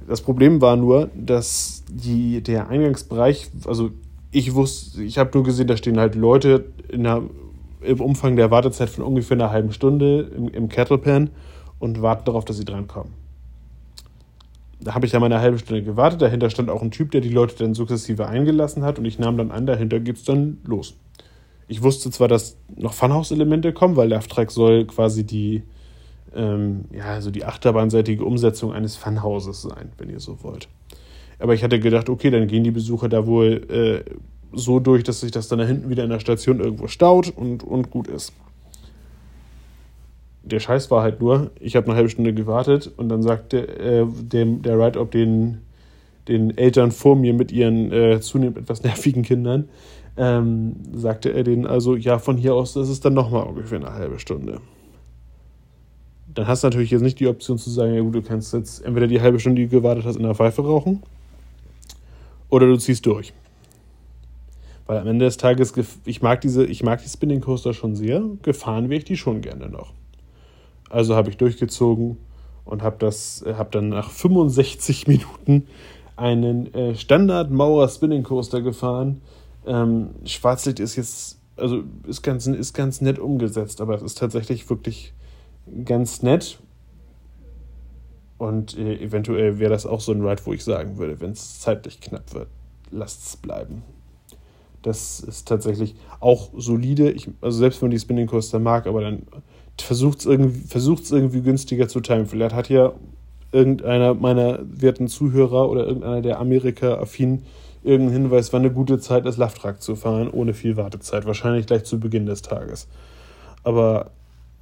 Das Problem war nur, dass die, der Eingangsbereich, also ich wusste, ich habe nur gesehen, da stehen halt Leute der, im Umfang der Wartezeit von ungefähr einer halben Stunde im, im Kettlepan und warten darauf, dass sie drankommen. Da habe ich dann mal eine halbe Stunde gewartet. Dahinter stand auch ein Typ, der die Leute dann sukzessive eingelassen hat und ich nahm dann an, dahinter geht es dann los ich wusste zwar, dass noch Funhouse-Elemente kommen, weil Love soll quasi die, ähm, ja, also die achterbahnseitige Umsetzung eines Funhauses sein, wenn ihr so wollt. Aber ich hatte gedacht, okay, dann gehen die Besucher da wohl äh, so durch, dass sich das dann da hinten wieder in der Station irgendwo staut und, und gut ist. Der Scheiß war halt nur, ich habe eine halbe Stunde gewartet und dann sagte äh, dem, der Ride-Up den, den Eltern vor mir mit ihren äh, zunehmend etwas nervigen Kindern, ähm, sagte er denen also, ja, von hier aus ist es dann nochmal ungefähr eine halbe Stunde. Dann hast du natürlich jetzt nicht die Option zu sagen, ja gut, du kannst jetzt entweder die halbe Stunde, die du gewartet hast, in der Pfeife rauchen oder du ziehst durch. Weil am Ende des Tages, ich mag diese, ich mag die Spinning Coaster schon sehr, gefahren wäre ich die schon gerne noch. Also habe ich durchgezogen und habe das, habe dann nach 65 Minuten einen äh, Standard Maurer Spinning Coaster gefahren. Ähm, Schwarzlicht ist jetzt, also ist ganz, ist ganz nett umgesetzt, aber es ist tatsächlich wirklich ganz nett. Und äh, eventuell wäre das auch so ein Ride, wo ich sagen würde, wenn es zeitlich knapp wird, lasst es bleiben. Das ist tatsächlich auch solide. Ich, also selbst wenn man die Spinning Coaster mag, aber dann versucht es irgendwie, irgendwie günstiger zu timen. Vielleicht hat ja irgendeiner meiner werten Zuhörer oder irgendeiner der Amerika-affin irgendeinen Hinweis, wann eine gute Zeit ist, Laftrag zu fahren, ohne viel Wartezeit. Wahrscheinlich gleich zu Beginn des Tages. Aber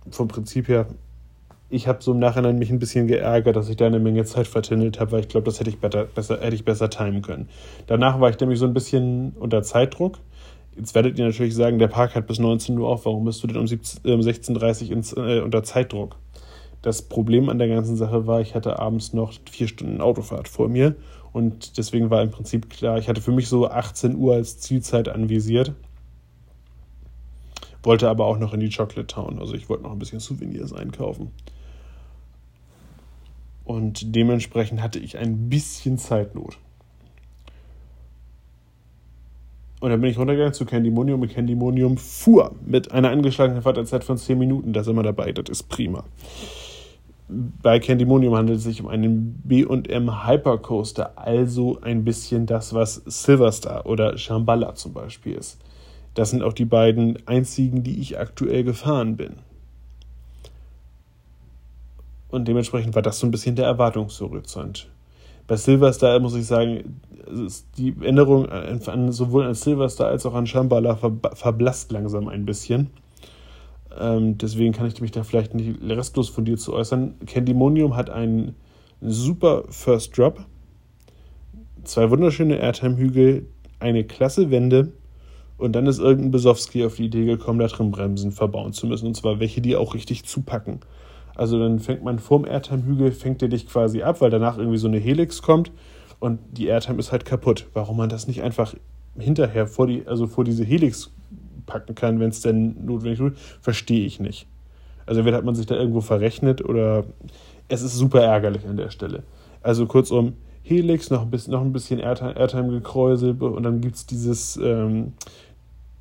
vom Prinzip her, ich habe so im Nachhinein mich ein bisschen geärgert, dass ich da eine Menge Zeit vertindelt habe, weil ich glaube, das hätte ich, better, besser, hätte ich besser timen können. Danach war ich nämlich so ein bisschen unter Zeitdruck. Jetzt werdet ihr natürlich sagen, der Park hat bis 19 Uhr auf, warum bist du denn um, 16.30 Uhr äh, unter Zeitdruck? Das Problem an der ganzen Sache war, ich hatte abends noch vier Stunden Autofahrt vor mir und deswegen war im Prinzip klar, ich hatte für mich so 18 Uhr als Zielzeit anvisiert, wollte aber auch noch in die Chocolate Town, also ich wollte noch ein bisschen Souvenirs einkaufen. Und dementsprechend hatte ich ein bisschen Zeitnot. Und dann bin ich runtergegangen zu Candymonium und Candymonium fuhr mit einer angeschlagenen Wartezeit von 10 Minuten. Da sind wir dabei, das ist prima. Bei Candymonium handelt es sich um einen BM Hypercoaster, also ein bisschen das, was Silverstar oder Shambhala zum Beispiel ist. Das sind auch die beiden einzigen, die ich aktuell gefahren bin. Und dementsprechend war das so ein bisschen der Erwartungshorizont. Bei Silverstar muss ich sagen, die Änderung an, sowohl an Silverstar als auch an Shambhala verblasst langsam ein bisschen. Ähm, deswegen kann ich mich da vielleicht nicht restlos von dir zu äußern. Candymonium hat einen super First Drop, zwei wunderschöne Airtime-Hügel, eine klasse Wende und dann ist irgendein Besowski auf die Idee gekommen, da drin Bremsen verbauen zu müssen. Und zwar welche, die auch richtig zupacken. Also dann fängt man vorm Airtime-Hügel, fängt er dich quasi ab, weil danach irgendwie so eine Helix kommt und die Airtime ist halt kaputt. Warum man das nicht einfach hinterher vor die, also vor diese Helix packen kann, wenn es denn notwendig ist, verstehe ich nicht. Also entweder hat man sich da irgendwo verrechnet oder es ist super ärgerlich an der Stelle. Also kurzum, Helix, noch ein bisschen, noch ein bisschen Airtime, Airtime gekräuselt und dann gibt es dieses, ähm,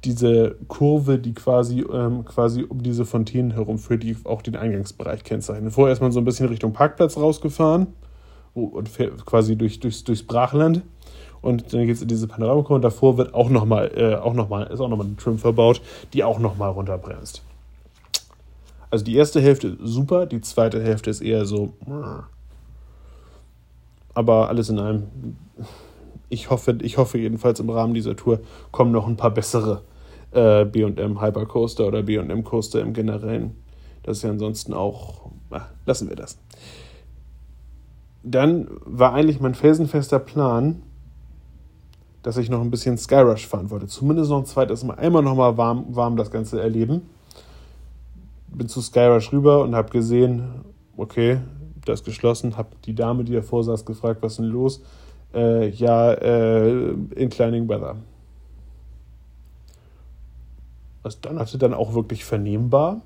diese Kurve, die quasi, ähm, quasi um diese Fontänen herum führt, die auch den Eingangsbereich kennzeichnet. Vorher ist man so ein bisschen Richtung Parkplatz rausgefahren und fährt quasi durch, durchs, durchs Brachland. Und dann geht es in diese Panoramakurve und davor wird auch nochmal, äh, auch noch mal, ist auch nochmal eine Trim verbaut, die auch nochmal runterbremst. Also die erste Hälfte super, die zweite Hälfte ist eher so. Aber alles in allem, ich hoffe, ich hoffe jedenfalls im Rahmen dieser Tour kommen noch ein paar bessere äh, BM Hypercoaster oder BM Coaster im Generellen. Das ist ja ansonsten auch. Ach, lassen wir das. Dann war eigentlich mein felsenfester Plan, dass ich noch ein bisschen Skyrush fahren wollte. Zumindest noch ein zweites Mal. Einmal nochmal warm, warm das Ganze erleben. Bin zu Skyrush rüber und habe gesehen, okay, das ist geschlossen. Habe die Dame, die davor saß, gefragt, was ist denn los? Äh, ja, äh, Inclining Weather. Was dann hatte dann auch wirklich vernehmbar.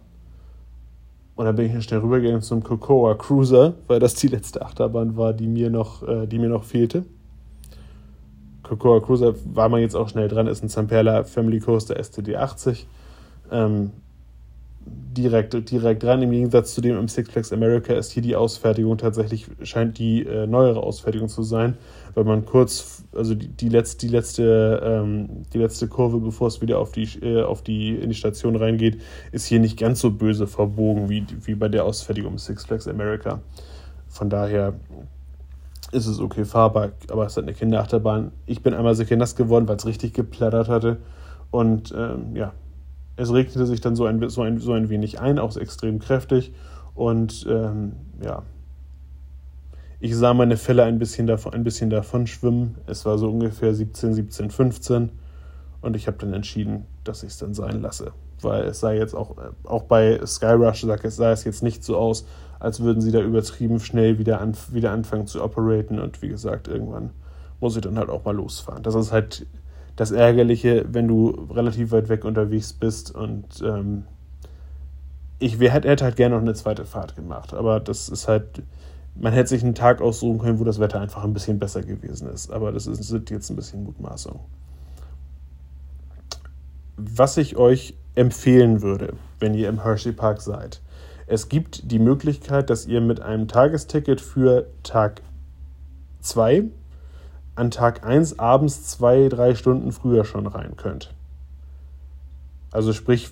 Und dann bin ich schnell rübergegangen zum Cocoa Cruiser, weil das die letzte Achterbahn war, die mir noch, äh, die mir noch fehlte. Cocoa Cruiser war man jetzt auch schnell dran, ist ein Zamperla Family Coaster STD 80. Ähm, direkt, direkt dran. Im Gegensatz zu dem im Six America ist hier die Ausfertigung tatsächlich, scheint die äh, neuere Ausfertigung zu sein, weil man kurz, also die, die, letzte, die, letzte, ähm, die letzte Kurve, bevor es wieder auf die, äh, auf die, in die Station reingeht, ist hier nicht ganz so böse verbogen wie, wie bei der Ausfertigung im Six Flags America. Von daher ist es okay fahrbar, aber es halt eine Kinderachterbahn. Ich bin einmal sehr nass geworden, weil es richtig geplattert hatte. Und ähm, ja, es regnete sich dann so ein, so ein, so ein wenig ein, auch extrem kräftig. Und ähm, ja, ich sah meine Fälle ein bisschen, davon, ein bisschen davon schwimmen. Es war so ungefähr 17, 17, 15. Und ich habe dann entschieden, dass ich es dann sein lasse. Weil es sah jetzt auch, auch bei Skyrush sah es jetzt nicht so aus, als würden sie da übertrieben schnell wieder, an, wieder anfangen zu operaten. Und wie gesagt, irgendwann muss ich dann halt auch mal losfahren. Das ist halt das Ärgerliche, wenn du relativ weit weg unterwegs bist und ähm, ich wär, hätte halt gerne noch eine zweite Fahrt gemacht, aber das ist halt, man hätte sich einen Tag aussuchen können, wo das Wetter einfach ein bisschen besser gewesen ist. Aber das ist, sind jetzt ein bisschen Mutmaßung. Was ich euch empfehlen würde, wenn ihr im Hershey Park seid, es gibt die Möglichkeit, dass ihr mit einem Tagesticket für Tag 2 an Tag 1 abends zwei, drei Stunden früher schon rein könnt. Also sprich,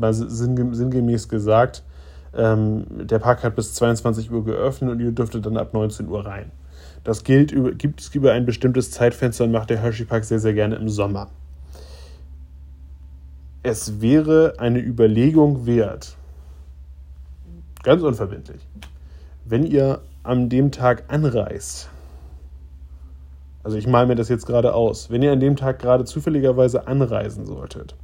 sinngemäß gesagt, ähm, der Park hat bis 22 Uhr geöffnet und ihr dürftet dann ab 19 Uhr rein. Das gilt über, gibt es über ein bestimmtes Zeitfenster und macht der Hershey Park sehr, sehr gerne im Sommer. Es wäre eine Überlegung wert, ganz unverbindlich, wenn ihr an dem Tag anreist, also ich male mir das jetzt gerade aus, wenn ihr an dem Tag gerade zufälligerweise anreisen solltet,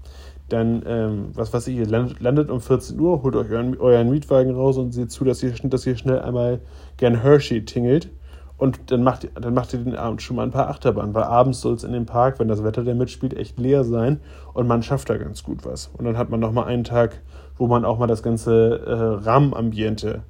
dann, ähm, was weiß ich, ihr landet, landet, um 14 Uhr, holt euch euren, euren, Mietwagen raus und seht zu, dass ihr, dass ihr schnell einmal gern Hershey tingelt. Und dann macht, dann macht ihr den Abend schon mal ein paar Achterbahnen, weil abends soll es in dem Park, wenn das Wetter da mitspielt, echt leer sein und man schafft da ganz gut was. Und dann hat man noch mal einen Tag, wo man auch mal das ganze äh, Rahmenambiente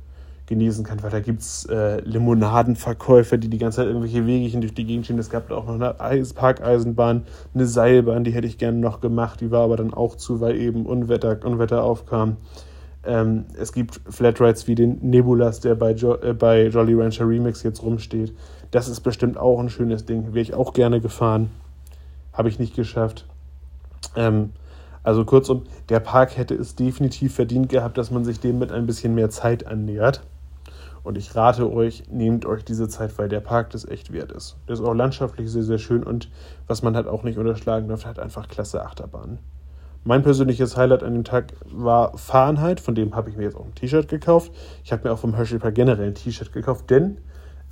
genießen kann, weil da gibt es äh, Limonadenverkäufer, die die ganze Zeit irgendwelche Wegchen durch die Gegend schieben. Es gab auch noch eine Eis Parkeisenbahn, eine Seilbahn, die hätte ich gerne noch gemacht, die war aber dann auch zu, weil eben Unwetter, Unwetter aufkam. Ähm, es gibt Flatrides wie den Nebulas, der bei, jo äh, bei Jolly Rancher Remix jetzt rumsteht. Das ist bestimmt auch ein schönes Ding. Wäre ich auch gerne gefahren. Habe ich nicht geschafft. Ähm, also kurzum, der Park hätte es definitiv verdient gehabt, dass man sich dem mit ein bisschen mehr Zeit annähert. Und ich rate euch, nehmt euch diese Zeit, weil der Park das echt wert ist. Der ist auch landschaftlich sehr, sehr schön und was man halt auch nicht unterschlagen darf, hat einfach klasse Achterbahnen. Mein persönliches Highlight an dem Tag war Fahrenheit, von dem habe ich mir jetzt auch ein T-Shirt gekauft. Ich habe mir auch vom Hershey Park generell ein T-Shirt gekauft, denn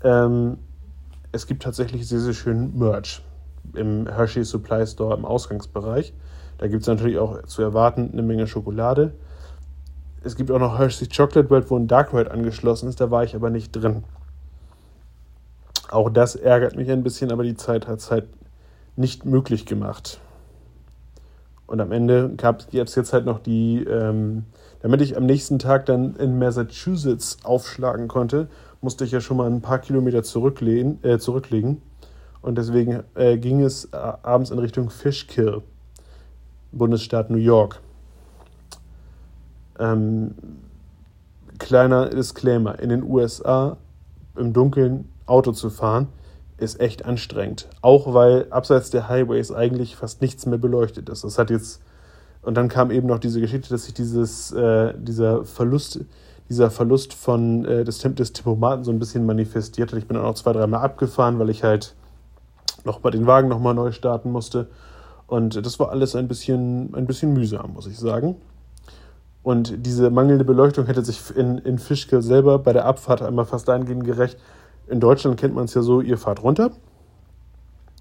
ähm, es gibt tatsächlich sehr, sehr schön Merch im Hershey Supply Store im Ausgangsbereich. Da gibt es natürlich auch zu erwarten eine Menge Schokolade es gibt auch noch Hershey's Chocolate World, wo ein Dark Ride angeschlossen ist, da war ich aber nicht drin. Auch das ärgert mich ein bisschen, aber die Zeit hat es halt nicht möglich gemacht. Und am Ende gab es jetzt halt noch die, ähm, damit ich am nächsten Tag dann in Massachusetts aufschlagen konnte, musste ich ja schon mal ein paar Kilometer zurücklegen. Äh, zurücklegen. Und deswegen äh, ging es äh, abends in Richtung Fishkill, Bundesstaat New York. Ähm, kleiner Disclaimer: In den USA im Dunkeln Auto zu fahren, ist echt anstrengend. Auch weil abseits der Highways eigentlich fast nichts mehr beleuchtet ist. Das hat jetzt. Und dann kam eben noch diese Geschichte, dass sich dieses, äh, dieser Verlust, dieser Verlust von, äh, des, des Tempomaten so ein bisschen manifestiert hat. Ich bin dann auch zwei, dreimal abgefahren, weil ich halt noch mal den Wagen nochmal neu starten musste. Und das war alles ein bisschen, ein bisschen mühsam, muss ich sagen. Und diese mangelnde Beleuchtung hätte sich in, in Fischke selber bei der Abfahrt einmal fast dahingehend gerecht. In Deutschland kennt man es ja so, ihr fahrt runter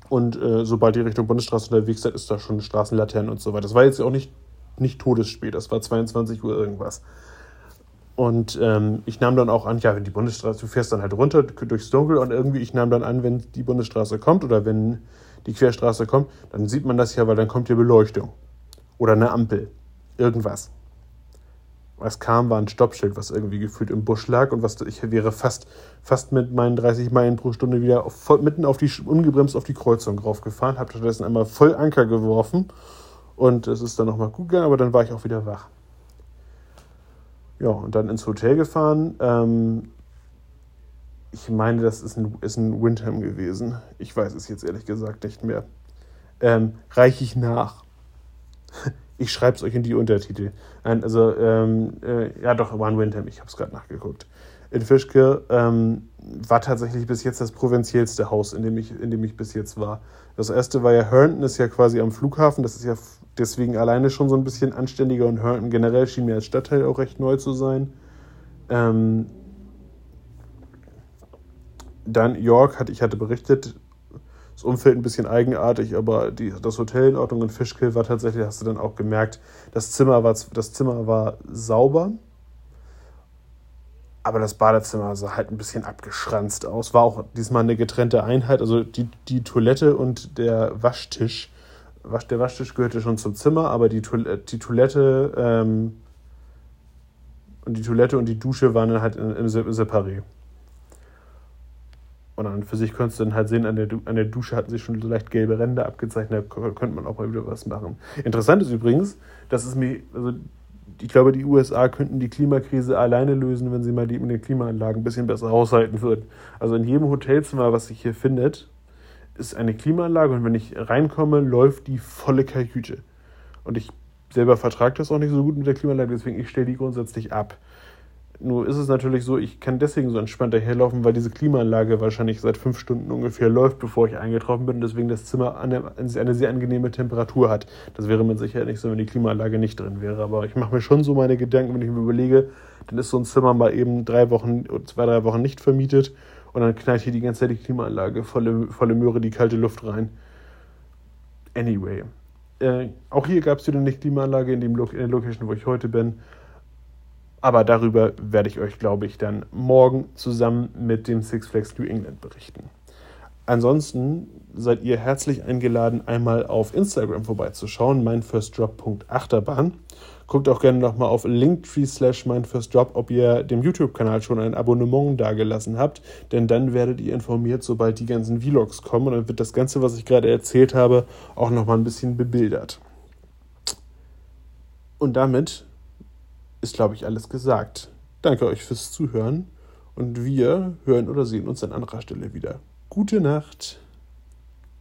und äh, sobald ihr Richtung Bundesstraße unterwegs seid, ist da schon Straßenlaternen und so weiter. Das war jetzt auch nicht, nicht todesspät, das war 22 Uhr irgendwas. Und ähm, ich nahm dann auch an, ja, wenn die Bundesstraße, du fährst dann halt runter durchs Dunkel und irgendwie, ich nahm dann an, wenn die Bundesstraße kommt oder wenn die Querstraße kommt, dann sieht man das ja, weil dann kommt hier Beleuchtung. Oder eine Ampel. Irgendwas was kam, war ein Stoppschild, was irgendwie gefühlt im Busch lag und was ich wäre fast, fast mit meinen 30 Meilen pro Stunde wieder auf, mitten auf die, ungebremst auf die Kreuzung raufgefahren, habe stattdessen einmal voll Anker geworfen und es ist dann nochmal gut gegangen, aber dann war ich auch wieder wach. Ja, und dann ins Hotel gefahren. Ähm, ich meine, das ist ein, ist ein Windham gewesen. Ich weiß es jetzt ehrlich gesagt nicht mehr. Ähm, reiche ich nach. Ich schreibe es euch in die Untertitel. Also, ähm, äh, ja doch, One Windham, ich habe es gerade nachgeguckt. In Fischke ähm, war tatsächlich bis jetzt das provinziellste Haus, in dem, ich, in dem ich bis jetzt war. Das erste war ja Herndon, ist ja quasi am Flughafen. Das ist ja deswegen alleine schon so ein bisschen anständiger und Herndon generell schien mir als Stadtteil auch recht neu zu sein. Ähm, dann York, hatte, ich hatte berichtet, das Umfeld ein bisschen eigenartig, aber die, das Hotel in Ordnung in Fischkill war tatsächlich, hast du dann auch gemerkt, das Zimmer war, das Zimmer war sauber, aber das Badezimmer sah halt ein bisschen abgeschranzt aus. War auch diesmal eine getrennte Einheit, also die, die Toilette und der Waschtisch. Der Waschtisch gehörte schon zum Zimmer, aber die, Toilette, die Toilette ähm, Und die Toilette und die Dusche waren dann halt im Separé. Und dann für sich konntest du dann halt sehen, an der, an der Dusche hatten sich schon so leicht gelbe Ränder abgezeichnet, da könnte man auch mal wieder was machen. Interessant ist übrigens, dass es mir, also ich glaube, die USA könnten die Klimakrise alleine lösen, wenn sie mal die, mit den Klimaanlagen ein bisschen besser haushalten würden. Also in jedem Hotelzimmer, was sich hier findet, ist eine Klimaanlage und wenn ich reinkomme, läuft die volle Kajüte. Und ich selber vertrage das auch nicht so gut mit der Klimaanlage, deswegen ich stelle die grundsätzlich ab. Nur ist es natürlich so, ich kann deswegen so entspannt daherlaufen, weil diese Klimaanlage wahrscheinlich seit fünf Stunden ungefähr läuft, bevor ich eingetroffen bin und deswegen das Zimmer eine, eine sehr angenehme Temperatur hat. Das wäre mit Sicherheit nicht so, wenn die Klimaanlage nicht drin wäre. Aber ich mache mir schon so meine Gedanken, wenn ich mir überlege, dann ist so ein Zimmer mal eben drei Wochen, zwei, drei Wochen nicht vermietet und dann knallt hier die ganze Zeit die Klimaanlage volle, volle Möhre die kalte Luft rein. Anyway. Äh, auch hier gab es wieder eine Klimaanlage in, dem in der Location, wo ich heute bin. Aber darüber werde ich euch, glaube ich, dann morgen zusammen mit dem Six Flags New England berichten. Ansonsten seid ihr herzlich eingeladen, einmal auf Instagram vorbeizuschauen, meinfirstdrop.achterbahn. Guckt auch gerne nochmal auf linktree slash meinfirstdrop, ob ihr dem YouTube-Kanal schon ein Abonnement dagelassen habt, denn dann werdet ihr informiert, sobald die ganzen Vlogs kommen und dann wird das Ganze, was ich gerade erzählt habe, auch nochmal ein bisschen bebildert. Und damit ist, glaube ich, alles gesagt. Danke euch fürs Zuhören und wir hören oder sehen uns an anderer Stelle wieder. Gute Nacht.